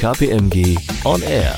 KPMG On Air.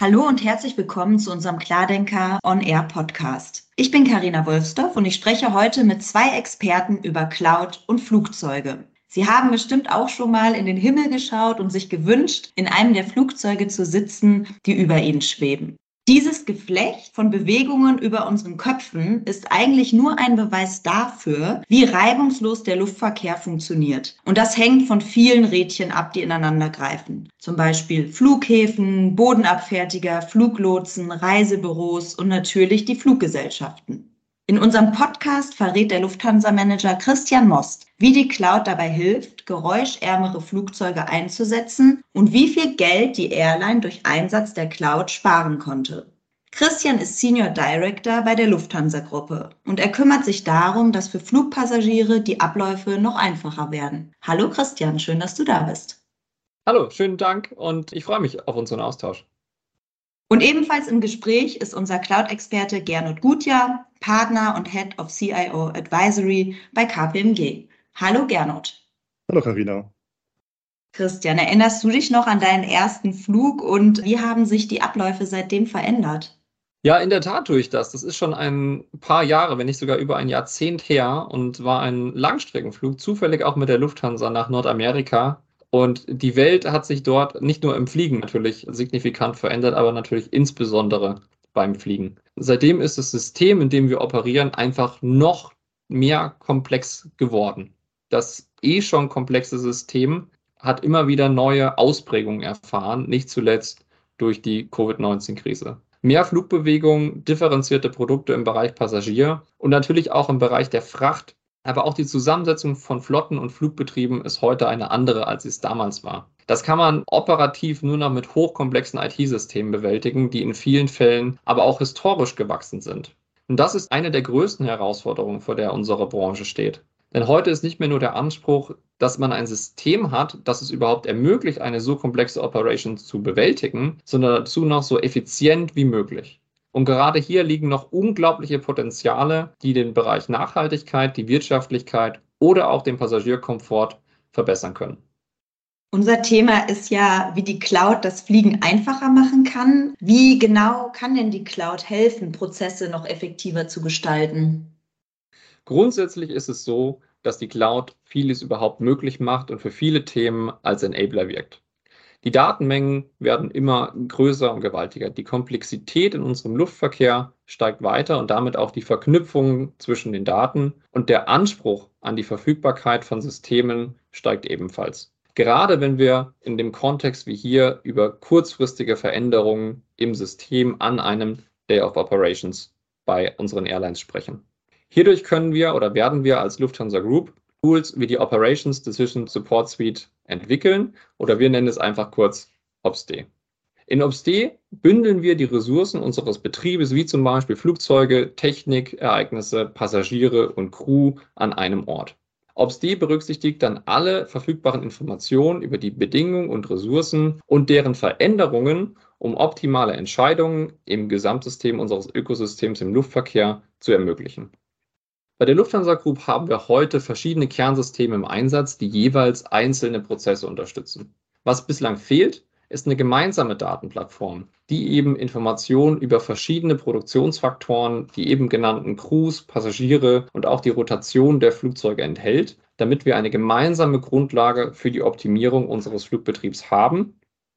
Hallo und herzlich willkommen zu unserem Klardenker On Air Podcast. Ich bin Karina Wolfsdorf und ich spreche heute mit zwei Experten über Cloud und Flugzeuge. Sie haben bestimmt auch schon mal in den Himmel geschaut und sich gewünscht, in einem der Flugzeuge zu sitzen, die über ihnen schweben. Dieses Geflecht von Bewegungen über unseren Köpfen ist eigentlich nur ein Beweis dafür, wie reibungslos der Luftverkehr funktioniert. Und das hängt von vielen Rädchen ab, die ineinander greifen. Zum Beispiel Flughäfen, Bodenabfertiger, Fluglotsen, Reisebüros und natürlich die Fluggesellschaften. In unserem Podcast verrät der Lufthansa-Manager Christian Most, wie die Cloud dabei hilft, geräuschärmere Flugzeuge einzusetzen und wie viel Geld die Airline durch Einsatz der Cloud sparen konnte. Christian ist Senior Director bei der Lufthansa-Gruppe und er kümmert sich darum, dass für Flugpassagiere die Abläufe noch einfacher werden. Hallo Christian, schön, dass du da bist. Hallo, schönen Dank und ich freue mich auf unseren Austausch. Und ebenfalls im Gespräch ist unser Cloud-Experte Gernot Gutjahr, Partner und Head of CIO Advisory bei KPMG. Hallo Gernot. Hallo Karina. Christian, erinnerst du dich noch an deinen ersten Flug und wie haben sich die Abläufe seitdem verändert? Ja, in der Tat tue ich das. Das ist schon ein paar Jahre, wenn nicht sogar über ein Jahrzehnt her und war ein Langstreckenflug, zufällig auch mit der Lufthansa nach Nordamerika und die Welt hat sich dort nicht nur im Fliegen natürlich signifikant verändert, aber natürlich insbesondere beim Fliegen. Seitdem ist das System, in dem wir operieren, einfach noch mehr komplex geworden. Das eh schon komplexe System hat immer wieder neue Ausprägungen erfahren, nicht zuletzt durch die Covid-19-Krise. Mehr Flugbewegungen, differenzierte Produkte im Bereich Passagier und natürlich auch im Bereich der Fracht aber auch die Zusammensetzung von Flotten und Flugbetrieben ist heute eine andere, als es damals war. Das kann man operativ nur noch mit hochkomplexen IT-Systemen bewältigen, die in vielen Fällen aber auch historisch gewachsen sind. Und das ist eine der größten Herausforderungen, vor der unsere Branche steht. Denn heute ist nicht mehr nur der Anspruch, dass man ein System hat, das es überhaupt ermöglicht, eine so komplexe Operation zu bewältigen, sondern dazu noch so effizient wie möglich. Und gerade hier liegen noch unglaubliche Potenziale, die den Bereich Nachhaltigkeit, die Wirtschaftlichkeit oder auch den Passagierkomfort verbessern können. Unser Thema ist ja, wie die Cloud das Fliegen einfacher machen kann. Wie genau kann denn die Cloud helfen, Prozesse noch effektiver zu gestalten? Grundsätzlich ist es so, dass die Cloud vieles überhaupt möglich macht und für viele Themen als Enabler wirkt. Die Datenmengen werden immer größer und gewaltiger. Die Komplexität in unserem Luftverkehr steigt weiter und damit auch die Verknüpfung zwischen den Daten und der Anspruch an die Verfügbarkeit von Systemen steigt ebenfalls. Gerade wenn wir in dem Kontext wie hier über kurzfristige Veränderungen im System an einem Day of Operations bei unseren Airlines sprechen. Hierdurch können wir oder werden wir als Lufthansa Group Tools wie die Operations Decision Support Suite entwickeln oder wir nennen es einfach kurz OPSD. In OPSD bündeln wir die Ressourcen unseres Betriebes, wie zum Beispiel Flugzeuge, Technik, Ereignisse, Passagiere und Crew an einem Ort. OPSD berücksichtigt dann alle verfügbaren Informationen über die Bedingungen und Ressourcen und deren Veränderungen, um optimale Entscheidungen im Gesamtsystem unseres Ökosystems im Luftverkehr zu ermöglichen. Bei der Lufthansa Group haben wir heute verschiedene Kernsysteme im Einsatz, die jeweils einzelne Prozesse unterstützen. Was bislang fehlt, ist eine gemeinsame Datenplattform, die eben Informationen über verschiedene Produktionsfaktoren, die eben genannten Crews, Passagiere und auch die Rotation der Flugzeuge enthält, damit wir eine gemeinsame Grundlage für die Optimierung unseres Flugbetriebs haben,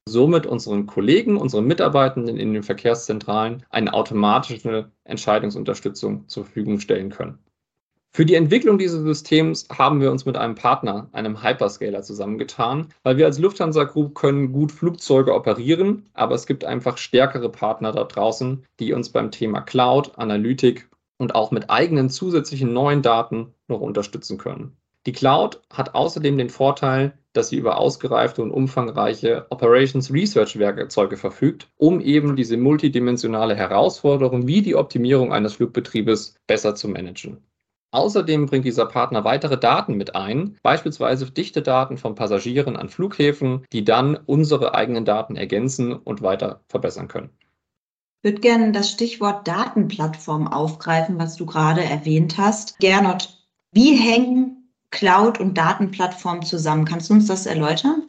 somit unseren Kollegen, unseren Mitarbeitenden in den Verkehrszentralen eine automatische Entscheidungsunterstützung zur Verfügung stellen können. Für die Entwicklung dieses Systems haben wir uns mit einem Partner, einem Hyperscaler, zusammengetan, weil wir als Lufthansa Group können gut Flugzeuge operieren, aber es gibt einfach stärkere Partner da draußen, die uns beim Thema Cloud, Analytik und auch mit eigenen zusätzlichen neuen Daten noch unterstützen können. Die Cloud hat außerdem den Vorteil, dass sie über ausgereifte und umfangreiche Operations Research Werkzeuge verfügt, um eben diese multidimensionale Herausforderung wie die Optimierung eines Flugbetriebes besser zu managen. Außerdem bringt dieser Partner weitere Daten mit ein, beispielsweise dichte Daten von Passagieren an Flughäfen, die dann unsere eigenen Daten ergänzen und weiter verbessern können. Ich würde gerne das Stichwort Datenplattform aufgreifen, was du gerade erwähnt hast. Gernot, wie hängen Cloud und Datenplattform zusammen? Kannst du uns das erläutern?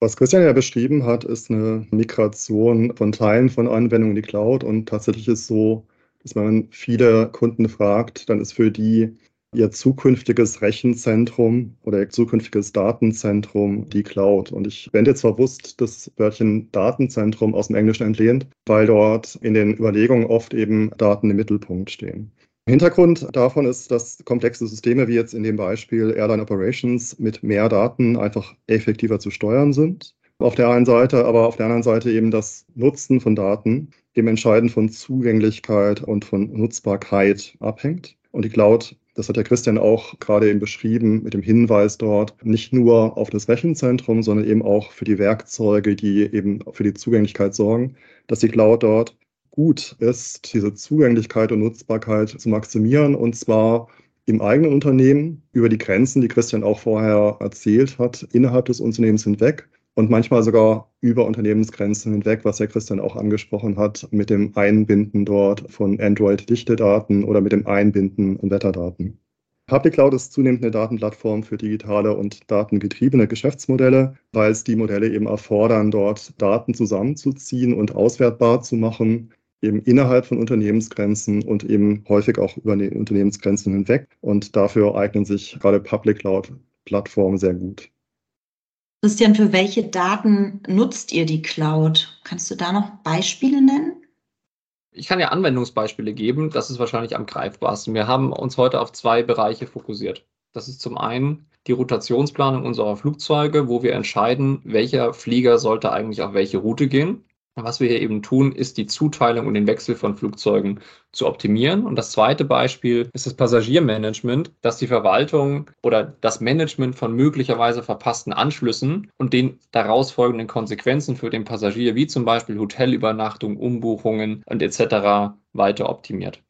Was Christian ja beschrieben hat, ist eine Migration von Teilen von Anwendungen in die Cloud. Und tatsächlich ist es so, dass man viele Kunden fragt, dann ist für die ihr zukünftiges Rechenzentrum oder ihr zukünftiges Datenzentrum die Cloud. Und ich wende jetzt bewusst das Wörtchen Datenzentrum aus dem Englischen entlehnt, weil dort in den Überlegungen oft eben Daten im Mittelpunkt stehen. Hintergrund davon ist, dass komplexe Systeme wie jetzt in dem Beispiel Airline Operations mit mehr Daten einfach effektiver zu steuern sind. Auf der einen Seite, aber auf der anderen Seite eben das Nutzen von Daten eben entscheidend von Zugänglichkeit und von Nutzbarkeit abhängt. Und die Cloud, das hat der Christian auch gerade eben beschrieben, mit dem Hinweis dort nicht nur auf das Rechenzentrum, sondern eben auch für die Werkzeuge, die eben für die Zugänglichkeit sorgen, dass die Cloud dort gut ist, diese Zugänglichkeit und Nutzbarkeit zu maximieren und zwar im eigenen Unternehmen über die Grenzen, die Christian auch vorher erzählt hat, innerhalb des Unternehmens hinweg und manchmal sogar über Unternehmensgrenzen hinweg, was der Christian auch angesprochen hat, mit dem Einbinden dort von Android-Dichte-Daten oder mit dem Einbinden von Wetterdaten. Public Cloud ist zunehmend eine Datenplattform für digitale und datengetriebene Geschäftsmodelle, weil es die Modelle eben erfordern, dort Daten zusammenzuziehen und auswertbar zu machen, eben innerhalb von Unternehmensgrenzen und eben häufig auch über die Unternehmensgrenzen hinweg. Und dafür eignen sich gerade Public Cloud-Plattformen sehr gut. Christian, für welche Daten nutzt ihr die Cloud? Kannst du da noch Beispiele nennen? Ich kann ja Anwendungsbeispiele geben. Das ist wahrscheinlich am greifbarsten. Wir haben uns heute auf zwei Bereiche fokussiert. Das ist zum einen die Rotationsplanung unserer Flugzeuge, wo wir entscheiden, welcher Flieger sollte eigentlich auf welche Route gehen. Was wir hier eben tun, ist die Zuteilung und den Wechsel von Flugzeugen zu optimieren. Und das zweite Beispiel ist das Passagiermanagement, dass die Verwaltung oder das Management von möglicherweise verpassten Anschlüssen und den daraus folgenden Konsequenzen für den Passagier, wie zum Beispiel Hotelübernachtung, Umbuchungen und etc. weiter optimiert.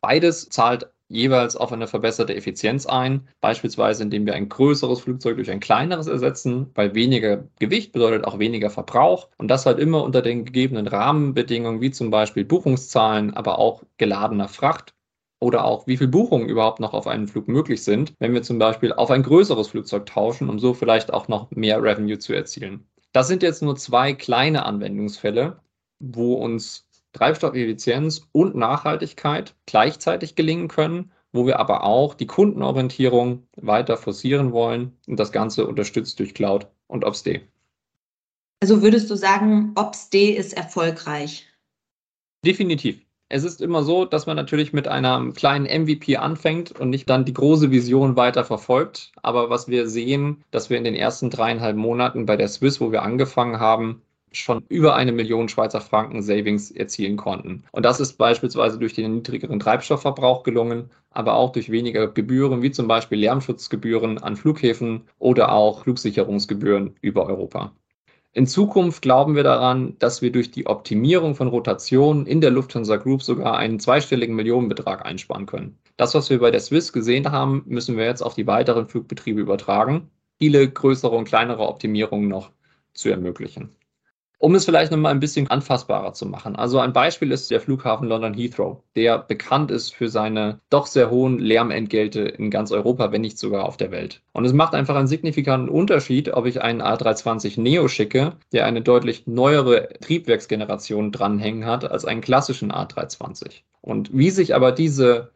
Beides zahlt jeweils auf eine verbesserte Effizienz ein, beispielsweise indem wir ein größeres Flugzeug durch ein kleineres ersetzen, weil weniger Gewicht bedeutet auch weniger Verbrauch und das halt immer unter den gegebenen Rahmenbedingungen, wie zum Beispiel Buchungszahlen, aber auch geladener Fracht oder auch wie viele Buchungen überhaupt noch auf einen Flug möglich sind, wenn wir zum Beispiel auf ein größeres Flugzeug tauschen, um so vielleicht auch noch mehr Revenue zu erzielen. Das sind jetzt nur zwei kleine Anwendungsfälle, wo uns Treibstoffeffizienz und Nachhaltigkeit gleichzeitig gelingen können, wo wir aber auch die Kundenorientierung weiter forcieren wollen und das Ganze unterstützt durch Cloud und OpsD. Also würdest du sagen, OpsD ist erfolgreich? Definitiv. Es ist immer so, dass man natürlich mit einem kleinen MVP anfängt und nicht dann die große Vision weiter verfolgt. Aber was wir sehen, dass wir in den ersten dreieinhalb Monaten bei der Swiss, wo wir angefangen haben, schon über eine Million Schweizer Franken Savings erzielen konnten. Und das ist beispielsweise durch den niedrigeren Treibstoffverbrauch gelungen, aber auch durch weniger Gebühren, wie zum Beispiel Lärmschutzgebühren an Flughäfen oder auch Flugsicherungsgebühren über Europa. In Zukunft glauben wir daran, dass wir durch die Optimierung von Rotationen in der Lufthansa Group sogar einen zweistelligen Millionenbetrag einsparen können. Das, was wir bei der Swiss gesehen haben, müssen wir jetzt auf die weiteren Flugbetriebe übertragen, viele größere und kleinere Optimierungen noch zu ermöglichen. Um es vielleicht nochmal ein bisschen anfassbarer zu machen. Also ein Beispiel ist der Flughafen London Heathrow, der bekannt ist für seine doch sehr hohen Lärmentgelte in ganz Europa, wenn nicht sogar auf der Welt. Und es macht einfach einen signifikanten Unterschied, ob ich einen A320 Neo schicke, der eine deutlich neuere Triebwerksgeneration dranhängen hat als einen klassischen A320. Und wie sich aber diese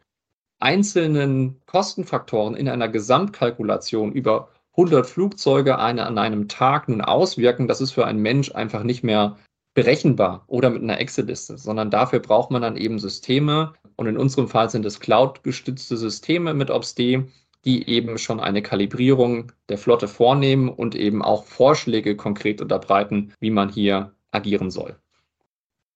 einzelnen Kostenfaktoren in einer Gesamtkalkulation über 100 Flugzeuge eine an einem Tag nun auswirken, das ist für einen Mensch einfach nicht mehr berechenbar oder mit einer Excel-Liste, sondern dafür braucht man dann eben Systeme und in unserem Fall sind es Cloud-gestützte Systeme mit OpsD, die eben schon eine Kalibrierung der Flotte vornehmen und eben auch Vorschläge konkret unterbreiten, wie man hier agieren soll.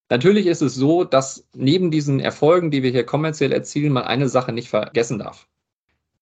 Natürlich ist es so, dass neben diesen Erfolgen, die wir hier kommerziell erzielen, man eine Sache nicht vergessen darf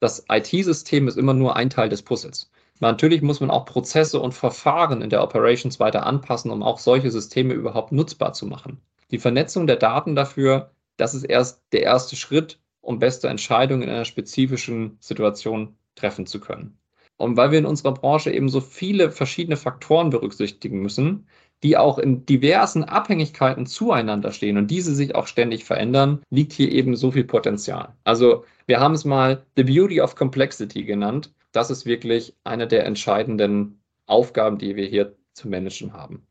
das IT-System ist immer nur ein Teil des Puzzles. Natürlich muss man auch Prozesse und Verfahren in der Operations weiter anpassen, um auch solche Systeme überhaupt nutzbar zu machen. Die Vernetzung der Daten dafür, das ist erst der erste Schritt, um beste Entscheidungen in einer spezifischen Situation treffen zu können. Und weil wir in unserer Branche eben so viele verschiedene Faktoren berücksichtigen müssen, die auch in diversen Abhängigkeiten zueinander stehen und diese sich auch ständig verändern, liegt hier eben so viel Potenzial. Also wir haben es mal The Beauty of Complexity genannt. Das ist wirklich eine der entscheidenden Aufgaben, die wir hier zu managen haben.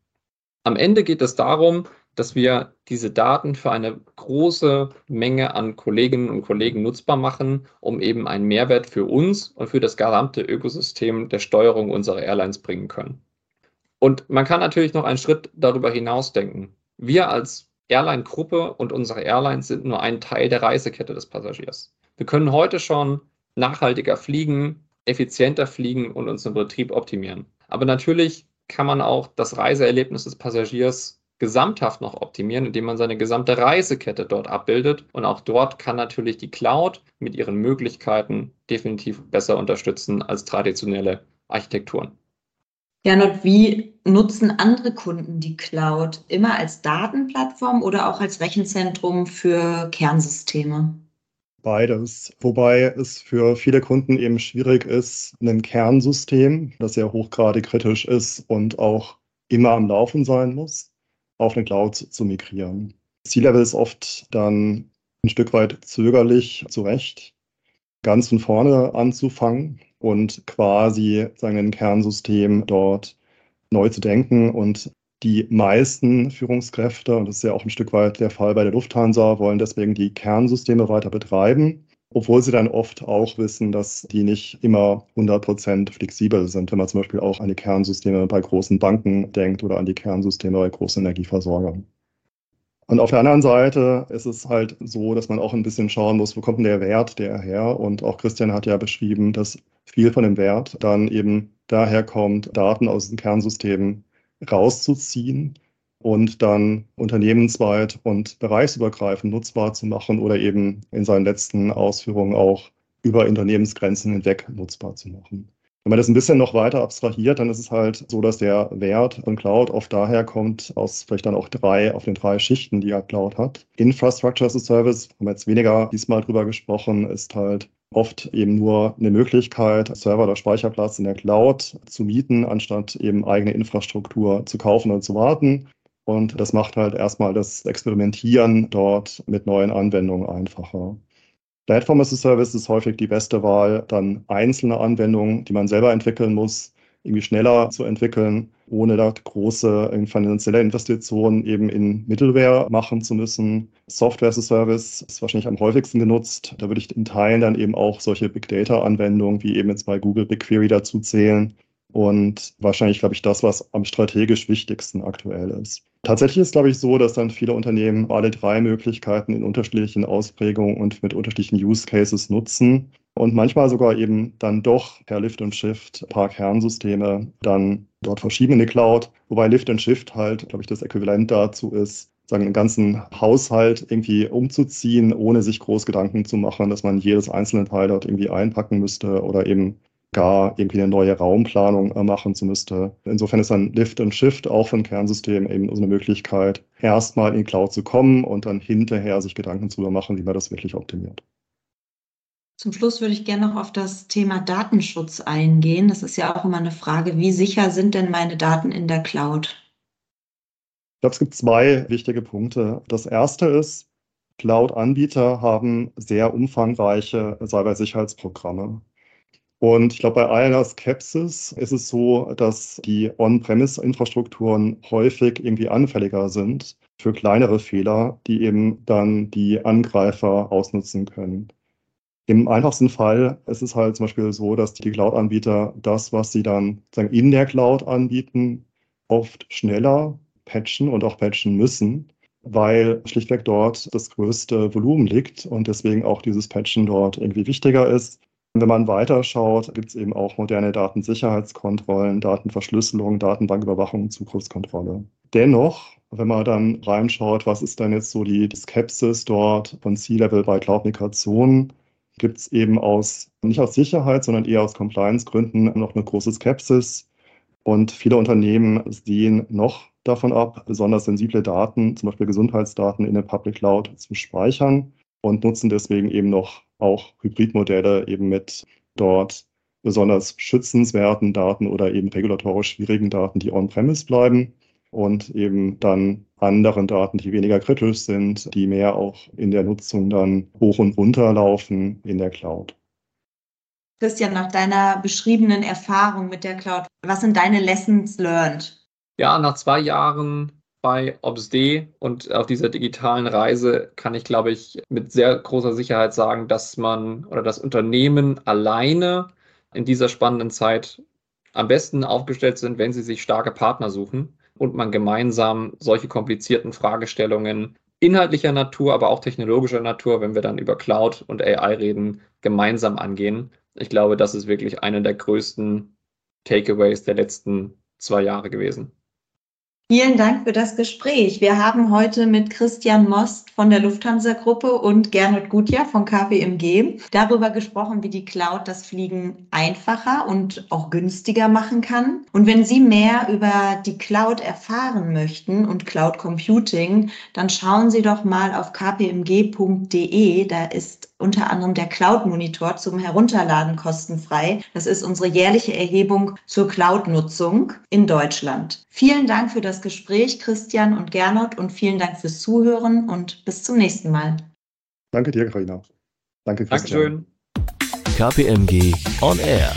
Am Ende geht es darum, dass wir diese Daten für eine große Menge an Kolleginnen und Kollegen nutzbar machen, um eben einen Mehrwert für uns und für das gesamte Ökosystem der Steuerung unserer Airlines bringen können. Und man kann natürlich noch einen Schritt darüber hinaus denken. Wir als Airline-Gruppe und unsere Airlines sind nur ein Teil der Reisekette des Passagiers. Wir können heute schon nachhaltiger fliegen, effizienter fliegen und unseren Betrieb optimieren. Aber natürlich kann man auch das Reiseerlebnis des Passagiers gesamthaft noch optimieren, indem man seine gesamte Reisekette dort abbildet. Und auch dort kann natürlich die Cloud mit ihren Möglichkeiten definitiv besser unterstützen als traditionelle Architekturen. Gernot, wie nutzen andere Kunden die Cloud? Immer als Datenplattform oder auch als Rechenzentrum für Kernsysteme? Beides. Wobei es für viele Kunden eben schwierig ist, ein Kernsystem, das sehr hochgradig kritisch ist und auch immer am Laufen sein muss, auf eine Cloud zu migrieren. C-Level ist oft dann ein Stück weit zögerlich, zu Recht, ganz von vorne anzufangen und quasi sagen, ein Kernsystem dort neu zu denken. Und die meisten Führungskräfte, und das ist ja auch ein Stück weit der Fall bei der Lufthansa, wollen deswegen die Kernsysteme weiter betreiben, obwohl sie dann oft auch wissen, dass die nicht immer 100% flexibel sind, wenn man zum Beispiel auch an die Kernsysteme bei großen Banken denkt oder an die Kernsysteme bei großen Energieversorgern. Und auf der anderen Seite ist es halt so, dass man auch ein bisschen schauen muss, wo kommt denn der Wert der her? Und auch Christian hat ja beschrieben, dass viel von dem Wert dann eben daher kommt, Daten aus den Kernsystemen rauszuziehen und dann unternehmensweit und bereichsübergreifend nutzbar zu machen oder eben in seinen letzten Ausführungen auch über Unternehmensgrenzen hinweg nutzbar zu machen. Wenn man das ein bisschen noch weiter abstrahiert, dann ist es halt so, dass der Wert von Cloud oft daher kommt aus vielleicht dann auch drei, auf den drei Schichten, die ja Cloud hat. Infrastructure as a Service, haben wir jetzt weniger diesmal drüber gesprochen, ist halt oft eben nur eine Möglichkeit, Server oder Speicherplatz in der Cloud zu mieten, anstatt eben eigene Infrastruktur zu kaufen und zu warten. Und das macht halt erstmal das Experimentieren dort mit neuen Anwendungen einfacher. Platform as a Service ist häufig die beste Wahl, dann einzelne Anwendungen, die man selber entwickeln muss, irgendwie schneller zu entwickeln, ohne da große finanzielle Investitionen eben in Middleware machen zu müssen. Software as a Service ist wahrscheinlich am häufigsten genutzt. Da würde ich in Teilen dann eben auch solche Big Data Anwendungen wie eben jetzt bei Google BigQuery dazu zählen. Und wahrscheinlich, glaube ich, das, was am strategisch wichtigsten aktuell ist. Tatsächlich ist, glaube ich, so, dass dann viele Unternehmen alle drei Möglichkeiten in unterschiedlichen Ausprägungen und mit unterschiedlichen Use Cases nutzen und manchmal sogar eben dann doch per Lift und Shift ein paar Kernsysteme dann dort verschieben in die Cloud, wobei Lift und Shift halt, glaube ich, das Äquivalent dazu ist, sagen, einen ganzen Haushalt irgendwie umzuziehen, ohne sich groß Gedanken zu machen, dass man jedes einzelne Teil dort irgendwie einpacken müsste oder eben gar irgendwie eine neue Raumplanung äh, machen zu müsste. Insofern ist dann Lift und Shift auch von Kernsystemen eben so eine Möglichkeit, erstmal in Cloud zu kommen und dann hinterher sich Gedanken zu machen, wie man das wirklich optimiert. Zum Schluss würde ich gerne noch auf das Thema Datenschutz eingehen. Das ist ja auch immer eine Frage, wie sicher sind denn meine Daten in der Cloud? Ich glaube, es gibt zwei wichtige Punkte. Das erste ist, Cloud-Anbieter haben sehr umfangreiche Cybersicherheitsprogramme. Und ich glaube, bei aller Skepsis ist es so, dass die On-Premise-Infrastrukturen häufig irgendwie anfälliger sind für kleinere Fehler, die eben dann die Angreifer ausnutzen können. Im einfachsten Fall ist es halt zum Beispiel so, dass die Cloud-Anbieter das, was sie dann sagen, in der Cloud anbieten, oft schneller patchen und auch patchen müssen, weil schlichtweg dort das größte Volumen liegt und deswegen auch dieses Patchen dort irgendwie wichtiger ist wenn man weiterschaut, gibt es eben auch moderne Datensicherheitskontrollen, Datenverschlüsselung, Datenbanküberwachung, Zugriffskontrolle. Dennoch, wenn man dann reinschaut, was ist denn jetzt so die Skepsis dort von C-Level bei Cloud-Migration, gibt es eben aus, nicht aus Sicherheit, sondern eher aus Compliance-Gründen noch eine große Skepsis. Und viele Unternehmen sehen noch davon ab, besonders sensible Daten, zum Beispiel Gesundheitsdaten in der Public Cloud zu speichern und nutzen deswegen eben noch auch Hybridmodelle eben mit dort besonders schützenswerten Daten oder eben regulatorisch schwierigen Daten, die on-premise bleiben und eben dann anderen Daten, die weniger kritisch sind, die mehr auch in der Nutzung dann hoch und runter laufen in der Cloud. Christian, nach deiner beschriebenen Erfahrung mit der Cloud, was sind deine Lessons learned? Ja, nach zwei Jahren bei OBSD und auf dieser digitalen Reise kann ich, glaube ich, mit sehr großer Sicherheit sagen, dass man oder das Unternehmen alleine in dieser spannenden Zeit am besten aufgestellt sind, wenn sie sich starke Partner suchen und man gemeinsam solche komplizierten Fragestellungen inhaltlicher Natur, aber auch technologischer Natur, wenn wir dann über Cloud und AI reden, gemeinsam angehen. Ich glaube, das ist wirklich einer der größten Takeaways der letzten zwei Jahre gewesen. Vielen Dank für das Gespräch. Wir haben heute mit Christian Most von der Lufthansa-Gruppe und Gernot Gutjahr von KPMG darüber gesprochen, wie die Cloud das Fliegen einfacher und auch günstiger machen kann. Und wenn Sie mehr über die Cloud erfahren möchten und Cloud Computing, dann schauen Sie doch mal auf kpmg.de. Da ist unter anderem der Cloud-Monitor zum Herunterladen kostenfrei. Das ist unsere jährliche Erhebung zur Cloud-Nutzung in Deutschland. Vielen Dank für das Gespräch, Christian und Gernot, und vielen Dank fürs Zuhören und bis zum nächsten Mal. Danke dir, Karina. Danke, Christian. Dankeschön. KPMG On Air.